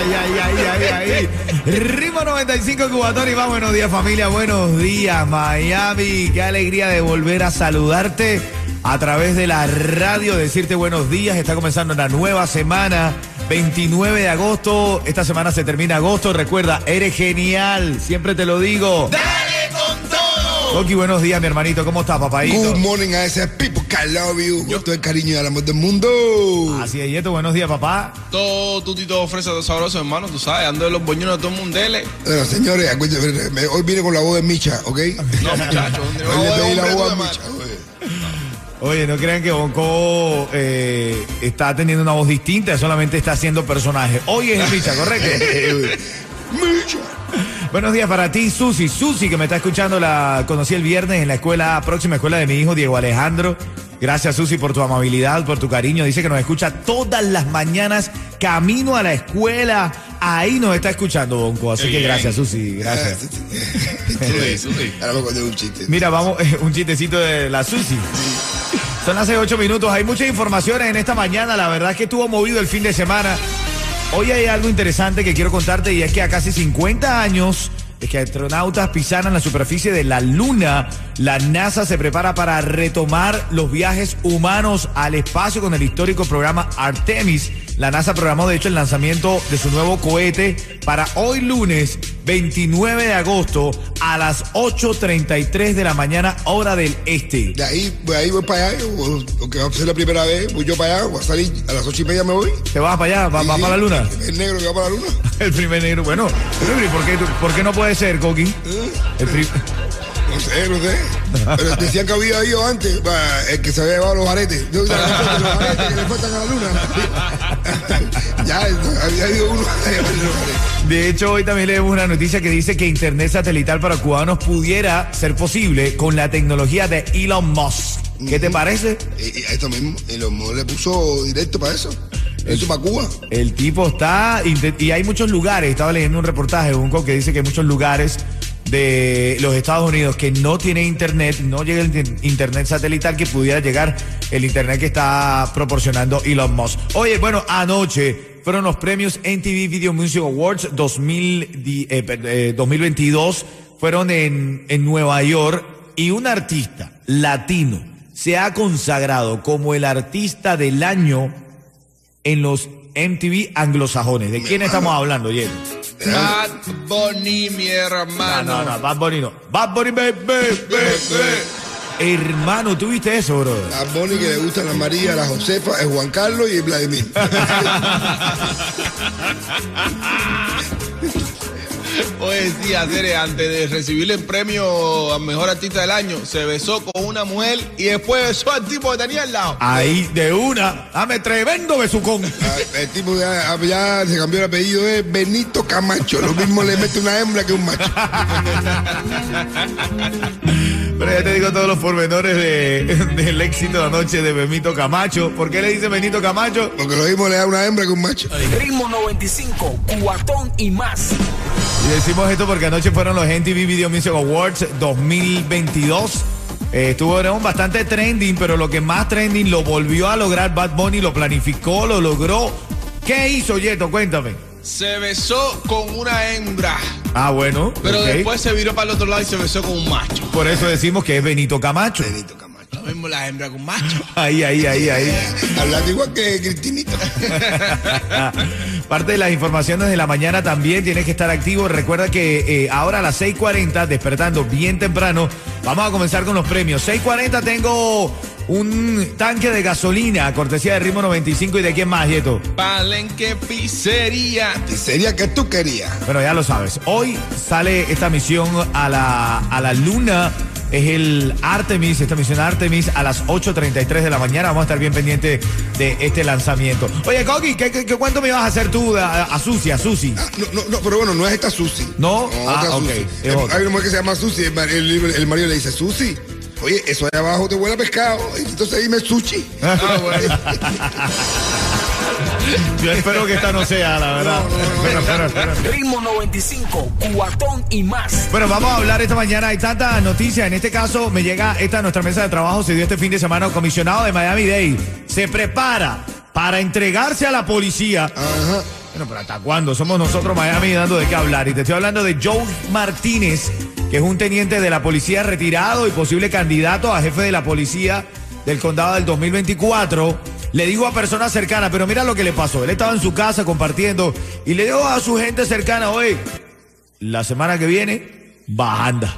Ay, ay, ay, ay, ay. Ritmo 95 Cubatón y más. Buenos días, familia. Buenos días, Miami. Qué alegría de volver a saludarte a través de la radio, decirte buenos días. Está comenzando una nueva semana. 29 de agosto. Esta semana se termina agosto. Recuerda, eres genial. Siempre te lo digo. ¡Dale Coqui, buenos días, mi hermanito. ¿Cómo estás, papadito? Good morning a ese people que I love you. Con todo el cariño y el amor del mundo. Así es, Yeto. Buenos días, papá. Todo tutito fresa, todo sabroso, hermano, tú sabes, ando de los boñones de todo el mundo. Bueno, señores, acuérdense, hoy vine con la voz de Micha, ¿ok? No, muchachos, ¿dónde Hoy le pedí la voz a de Micha. Oye, no crean que Bonco eh, está teniendo una voz distinta, solamente está haciendo personaje. Hoy es el Micha, ¿correcto? Micha. Buenos días para ti, Susi. Susi, que me está escuchando, la conocí el viernes en la escuela, próxima escuela de mi hijo Diego Alejandro. Gracias, Susi, por tu amabilidad, por tu cariño. Dice que nos escucha todas las mañanas, camino a la escuela. Ahí nos está escuchando, Bonco. Así Qué que bien. gracias, Susi. Gracias. Susi, Susi. Ahora me acordé de un chiste. Mira, vamos, un chistecito de la Susi. Son las 8 minutos. Hay muchas informaciones en esta mañana. La verdad es que estuvo movido el fin de semana. Hoy hay algo interesante que quiero contarte y es que a casi 50 años de que astronautas pisaran la superficie de la Luna, la NASA se prepara para retomar los viajes humanos al espacio con el histórico programa Artemis. La NASA programó de hecho el lanzamiento de su nuevo cohete para hoy lunes 29 de agosto a las 8.33 de la mañana hora del este. De ahí, de ahí voy para allá, aunque va a ser la primera vez, voy yo para allá, voy a salir a las ocho y media me voy. ¿Te vas para allá? ¿Vas Sí, sí, para la Luna? El negro que va para la luna. El primer negro. Bueno, pero, ¿y ¿por qué, ¿por qué no puede ser, Coqui? El pri- No sé, no sé. Pero decían que había ido antes, el que se había llevado los aretes. Yo, los aretes que le faltan a la luna. ya, había ido uno a llevarle los aretes. De hecho, hoy también leemos una noticia que dice que Internet satelital para cubanos pudiera ser posible con la tecnología de Elon Musk. ¿Qué te parece? Esto mismo, los modos le puso directo para eso. Eso para Cuba. El tipo está, y hay muchos lugares, estaba leyendo un reportaje, un co que dice que hay muchos lugares de los Estados Unidos que no tienen internet, no llega el in- internet satelital que pudiera llegar el internet que está proporcionando Elon Musk. Oye, bueno, anoche fueron los premios NTV Video Music Awards 2000 di- eh, per- eh, 2022, fueron en, en Nueva York y un artista latino se ha consagrado como el artista del año en los MTV anglosajones. ¿De quién estamos hablando, Jen? Bad Bunny, mi No, hermano. no, no, Bad Bunny no. Bad Bunny, baby, baby. Hermano, ¿tú viste eso, bro? A Bonnie que le gustan la María, la Josefa, el Juan Carlos y el Vladimir. Oye, sí, Acere, antes de recibir el premio al mejor artista del año, se besó con una mujer y después besó al tipo que tenía al lado. Ahí, de una, dame tremendo besucón. Ah, El tipo ya, ya se cambió el apellido, es Benito Camacho. Lo mismo le mete una hembra que un macho. Pero ya te digo todos los pormenores de- del éxito de anoche de Benito Camacho. ¿Por qué le dice Benito Camacho? Porque lo mismo le da una hembra que un macho. Ritmo 95, cuatón y más. Y decimos esto porque anoche fueron los MTV Video Music Awards 2022. Eh, estuvieron bastante trending, pero lo que más trending lo volvió a lograr Bad Bunny, lo planificó, lo logró. ¿Qué hizo, Yeto? Cuéntame. Se besó con una hembra, Ah, bueno. pero después se viró para el otro lado y se besó con un macho. Por eso decimos que es Benito Camacho. Benito Camacho. Lo mismo la hembra con macho. Ahí, ahí, ahí, ahí. Hablando igual que Cristinito. Parte de las informaciones de la mañana también tienes que estar activo. Recuerda que eh, ahora a las 6:40, despertando bien temprano, vamos a comenzar con los premios. 6:40 tengo un tanque de gasolina, cortesía de Ritmo 95 y de quién más, Yeto. Palenque Pizzería. Y sería que tú querías. Bueno, ya lo sabes. Hoy sale esta misión a la, a la luna es el Artemis, esta misión Artemis a las 8.33 de la mañana. Vamos a estar bien pendientes de este lanzamiento. Oye, Coqui, ¿qué, qué, qué cuánto me vas a hacer tú a, a Susi, a Susi? Ah, no, no, no, pero bueno, no es esta Susi. ¿No? Ah, otra ok, Susi. es otra. Hay una mujer que se llama Susi. El, el- el marido le dice, Susi, oye, eso allá abajo te huele a pescado. Entonces dime sushi. Ah, bueno. Yo espero que esta no sea, la verdad. Pero, pero, pero. Ritmo 95, cuatón y más. Bueno, vamos a hablar esta mañana. Hay tantas noticias. En este caso, me llega esta a nuestra mesa de trabajo. Se dio este fin de semana. El comisionado de Miami Dade se prepara para entregarse a la policía. Ajá. Bueno, pero ¿hasta cuándo? Somos nosotros Miami dando de qué hablar. Y te estoy hablando de Joe Martínez, que es un teniente de la policía retirado y posible candidato a jefe de la policía del condado del 2024. Le dijo a personas cercanas, pero mira lo que le pasó. Él estaba en su casa compartiendo y le dijo a su gente cercana, oye, la semana que viene, bajanda.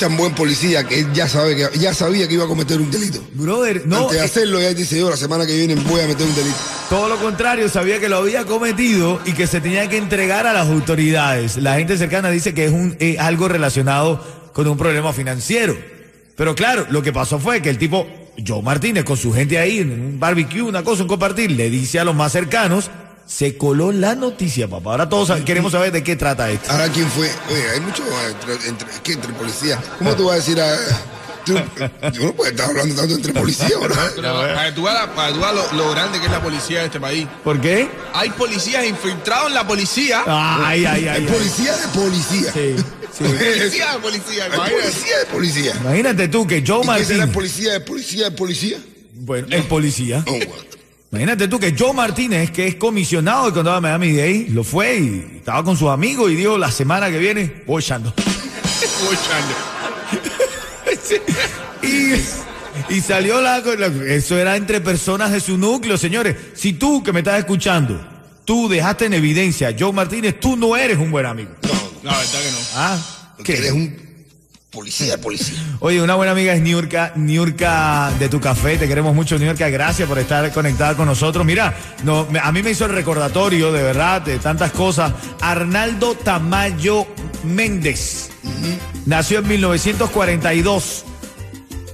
Es tan buen policía que él ya sabe que ya sabía que iba a cometer un delito. Brother, no, Antes de eh, hacerlo, ya dice yo, la semana que viene voy a meter un delito. Todo lo contrario, sabía que lo había cometido y que se tenía que entregar a las autoridades. La gente cercana dice que es un, eh, algo relacionado con un problema financiero. Pero claro, lo que pasó fue que el tipo, Joe Martínez, con su gente ahí en un barbecue, una cosa, un compartir, le dice a los más cercanos, se coló la noticia, papá. Ahora todos queremos saber de qué trata esto. Ahora, ¿quién fue? Oye, hay mucho eh, entre, entre, es que entre policías. ¿Cómo tú vas a decir a.? Tú, yo no puedo estar hablando tanto entre policías, ¿verdad? Pero para que tú veas, la- para que tú veas lo, lo grande que es la policía de este país. ¿Por qué? Hay policías infiltrados en la policía. Ay, ay, ay. Hay ay. policía de policía. Sí, sí. Policía de policía, Hay imagínate. policía de policía. Imagínate tú que Joe ¿Y qué será policía de policía de policía? bueno, el policía. Oh, what? Imagínate tú que Joe Martínez, que es comisionado del condado de Miami Dade, lo fue y estaba con sus amigos y dijo la semana que viene voy echando. Uy, chale. Y, y salió la, la- Eso era entre personas de su núcleo, señores. Si tú que me estás escuchando, tú dejaste en evidencia a Joe Martínez, tú no eres un buen amigo. No, verdad que no. Ah, ¿qué? eres un policía policía. Oye, una buena amiga es Niurka, Niurka de tu café, te queremos mucho Niurka, gracias por estar conectada con nosotros. Mira, no, a mí me hizo el recordatorio de verdad de tantas cosas. Arnaldo Tamayo Méndez nació en 1942.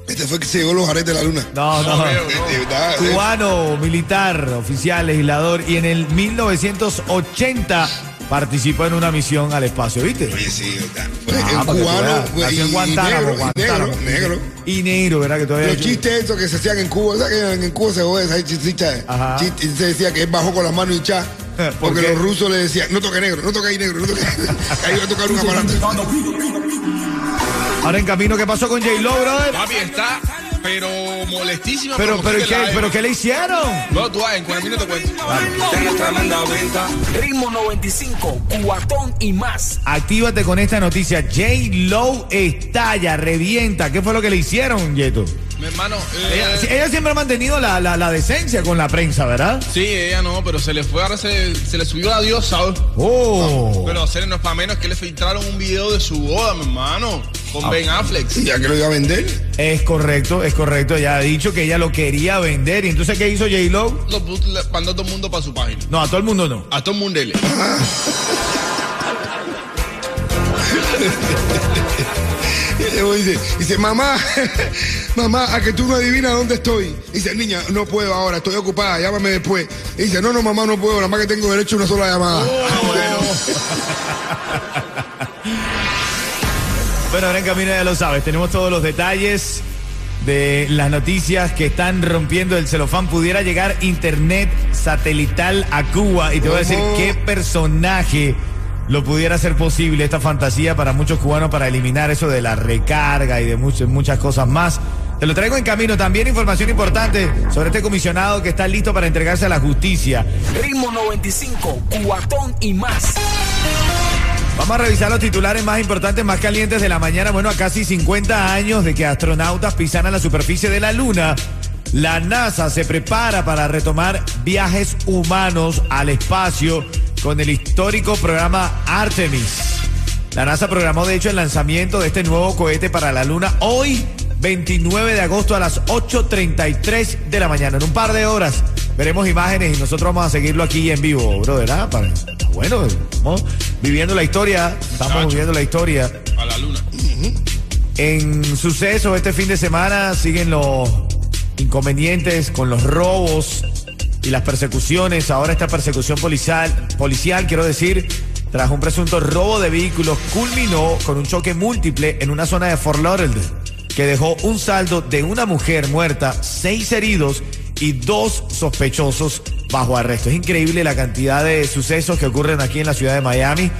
Este fue el que se llevó los aretes de la luna. No, no. veo, De- de verdad, eh. Cubano, militar, oficial, legislador y en el 1980 participó en una misión al espacio, ¿viste? Oye, sí, Ah, el tú cubano en y, y Guantánamo, negro, y Guantánamo. negro, negro. Y negro, ¿verdad? Que todavía Los chistes esos que se hacían en Cuba, ¿sabes que en Cuba se jode esa chistita? Ajá. Chiste, y se decía que él bajó con las manos hinchadas. ¿Por Porque qué? los rusos le decían, no toque negro, no toque ahí negro, no toque ahí. Ahí va a tocar un aparato. Ahora en camino, ¿qué pasó con J-Lo, brother? Papi está, pero molestísima. Pero, pero, ¿qué, la- pero ¿qué le hicieron? No, tú vas, en 40 minutos te cuento. Ritmo 95, cuatón y más. Actívate con esta noticia. J-Lo estalla, revienta. ¿Qué fue lo que le hicieron, Yeto? Mi hermano, eh, Ella, siempre ha mantenido la, la- la decencia con la prensa, ¿verdad? sí, ella no, pero se le fue, ahora se, se le subió la diosa. Oh. Pero hacer no es para menos que le filtraron un video de su boda, mi hermano, con Ah. Ben Affleck. Y ya que lo iba a vender, Es correcto, es correcto. Ella ha dicho que ella lo quería vender. ¿Y entonces qué hizo J-Lo? Lo puso- le mandó a todo el mundo para su página. No, a todo el mundo no. A todo el mundo. y luego dice, dice, mamá, mamá, a que tú no adivinas dónde estoy. Dice, niña, no puedo ahora, estoy ocupada, llámame después. Y dice, no, no, mamá, no puedo, nada más que tengo derecho a una sola llamada. Bueno, ahora en camino ya lo sabes. Tenemos todos los detalles de las noticias que están rompiendo el celofán. Pudiera llegar internet satelital a Cuba. Y te voy a decir qué personaje lo pudiera hacer posible esta fantasía para muchos cubanos para eliminar eso de la recarga y de muchas, muchas cosas más. Te lo traigo en camino. También información importante sobre este comisionado que está listo para entregarse a la justicia. Ritmo 95, cuatón y más. Vamos a revisar los titulares más importantes, más calientes de la mañana. Bueno, a casi 50 años de que astronautas pisaran la superficie de la Luna, la NASA se prepara para retomar viajes humanos al espacio con el histórico programa Artemis. La NASA programó de hecho el lanzamiento de este nuevo cohete para la Luna hoy, 29 de agosto a las 8.33 de la mañana. En un par de horas veremos imágenes y nosotros vamos a seguirlo aquí en vivo, bro, ¿verdad? Para- Bueno, estamos viviendo la historia, estamos viviendo la historia. A la luna. En sucesos este fin de semana siguen los inconvenientes con los robos y las persecuciones. Ahora esta persecución policial, policial, quiero decir, tras un presunto robo de vehículos, culminó con un choque múltiple en una zona de Fort Lauderdale, que dejó un saldo de una mujer muerta, seis heridos y dos sospechosos bajo arresto. Es increíble la cantidad de sucesos que ocurren aquí en la ciudad de Miami.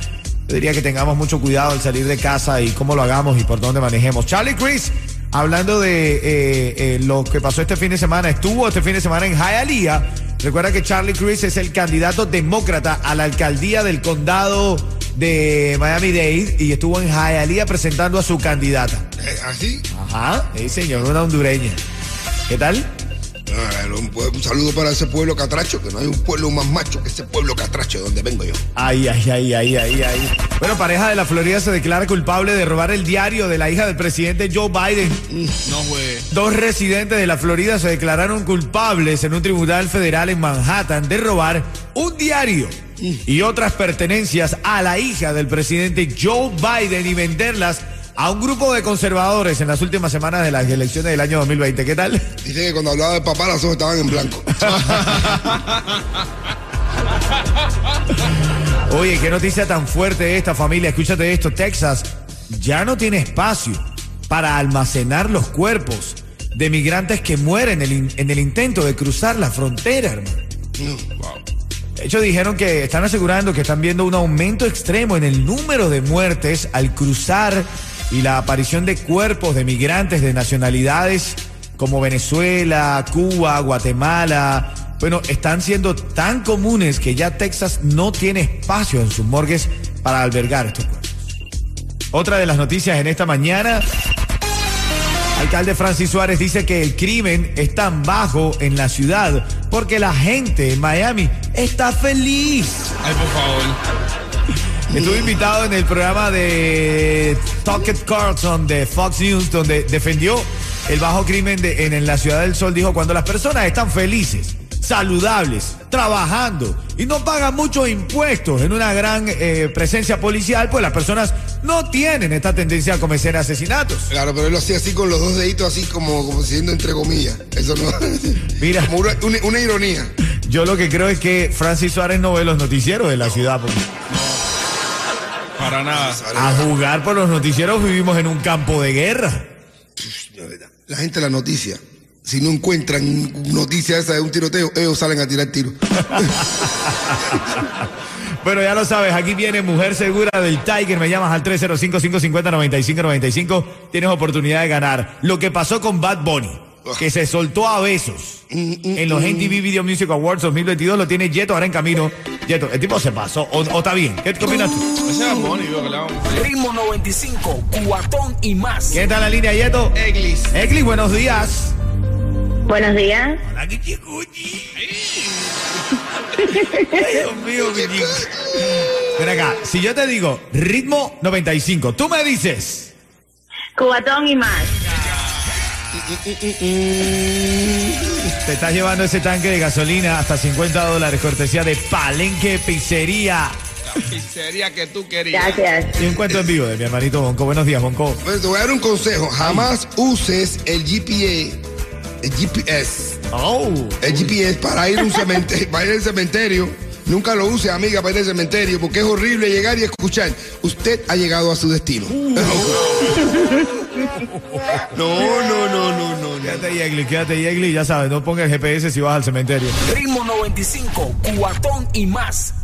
Yo diría que tengamos mucho cuidado al salir de casa y cómo lo hagamos y por dónde manejemos. Charlie Chris, hablando de eh, eh, lo que pasó este fin de semana, estuvo este fin de semana en Hialeah. Recuerda que Charlie Chris es el candidato demócrata a la alcaldía del condado de Miami-Dade y estuvo en Hialeah presentando a su candidata. Eh, ¿Así? Ajá, sí señor, una hondureña. ¿Qué tal? Ah, un, un saludo para ese pueblo catracho, que no hay un pueblo más macho que ese pueblo catracho donde vengo yo. Ay, ay, ay, ay, ay, ay. Bueno, pareja de la Florida se declara culpable de robar el diario de la hija del presidente Joe Biden. No, güey. Dos residentes de la Florida se declararon culpables en un tribunal federal en Manhattan de robar un diario y otras pertenencias a la hija del presidente Joe Biden y venderlas a un grupo de conservadores en las últimas semanas de las elecciones del año 2020. ¿Qué tal? Dice que cuando hablaba de papá las ojos estaban en blanco. Oye, qué noticia tan fuerte esta familia. Escúchate esto, Texas ya no tiene espacio para almacenar los cuerpos de migrantes que mueren en el, en el intento de cruzar la frontera, hermano. De hecho, dijeron que están asegurando que están viendo un aumento extremo en el número de muertes al cruzar y la aparición de cuerpos de migrantes de nacionalidades como Venezuela, Cuba, Guatemala. Bueno, están siendo tan comunes que ya Texas no tiene espacio en sus morgues para albergar estos cuerpos. Otra de las noticias en esta mañana. Alcalde Francis Suárez dice que el crimen es tan bajo en la ciudad porque la gente en Miami está feliz. Ay, por favor. Estuve invitado en el programa de Tucker Carlson de Fox News, donde defendió el bajo crimen de- en, en la Ciudad del Sol. Dijo, cuando las personas están felices, saludables, trabajando y no pagan muchos impuestos en una gran eh, presencia policial, pues las personas no tienen esta tendencia a cometer asesinatos. Claro, pero él lo hacía así con los dos deditos, así como, como siendo entre comillas. Eso no. Mira. Como una, una- una ironía. Yo lo que creo es que Francis Suárez no ve los noticieros de la ciudad. porque Para nada. a jugar por los noticieros vivimos en un campo de guerra. La gente de la noticia. Si no encuentran noticias esa de un tiroteo, ellos salen a tirar tiros. Bueno, ya lo sabes, aquí viene Mujer Segura del Tiger. Me llamas al 305-550-9595. Tienes oportunidad de ganar. Lo que pasó con Bad Bunny, que se soltó a besos en los MTV Video Music Awards 2022, lo tiene Yeto ahora en camino. Yeto, el tipo se pasó, o, o está bien. ¿Qué, opinas tú? Ese es Bonnie, que. Ritmo 95, cuatón y más. ¿Quién está en la línea, Yeto? Eglis. Egli, buenos días. Buenos días. Hola, Gucci. Ay, Dios mío. Ven acá, si yo te digo ritmo 95, tú me dices. Cubatón y más. Te estás llevando ese tanque de gasolina hasta 50 dólares, cortesía de Palenque Pizzería. La pizzería que tú querías. Gracias. Y un cuento en vivo de mi hermanito Bonco. Buenos días, Bonco. Bueno, te voy a dar un consejo. Jamás uses el GPA, el GPS, Oh. el GPS para ir a un cementerio, para ir al cementerio. Nunca lo use, amiga, para ir al cementerio, porque es horrible llegar y escuchar. Usted ha llegado a su destino. No, no, no, no, no. no. Quédate ahí, Egli, quédate ahí, Egli. Ya sabes, no pongas el GPS si vas al cementerio. Ritmo 95, cuatón y más.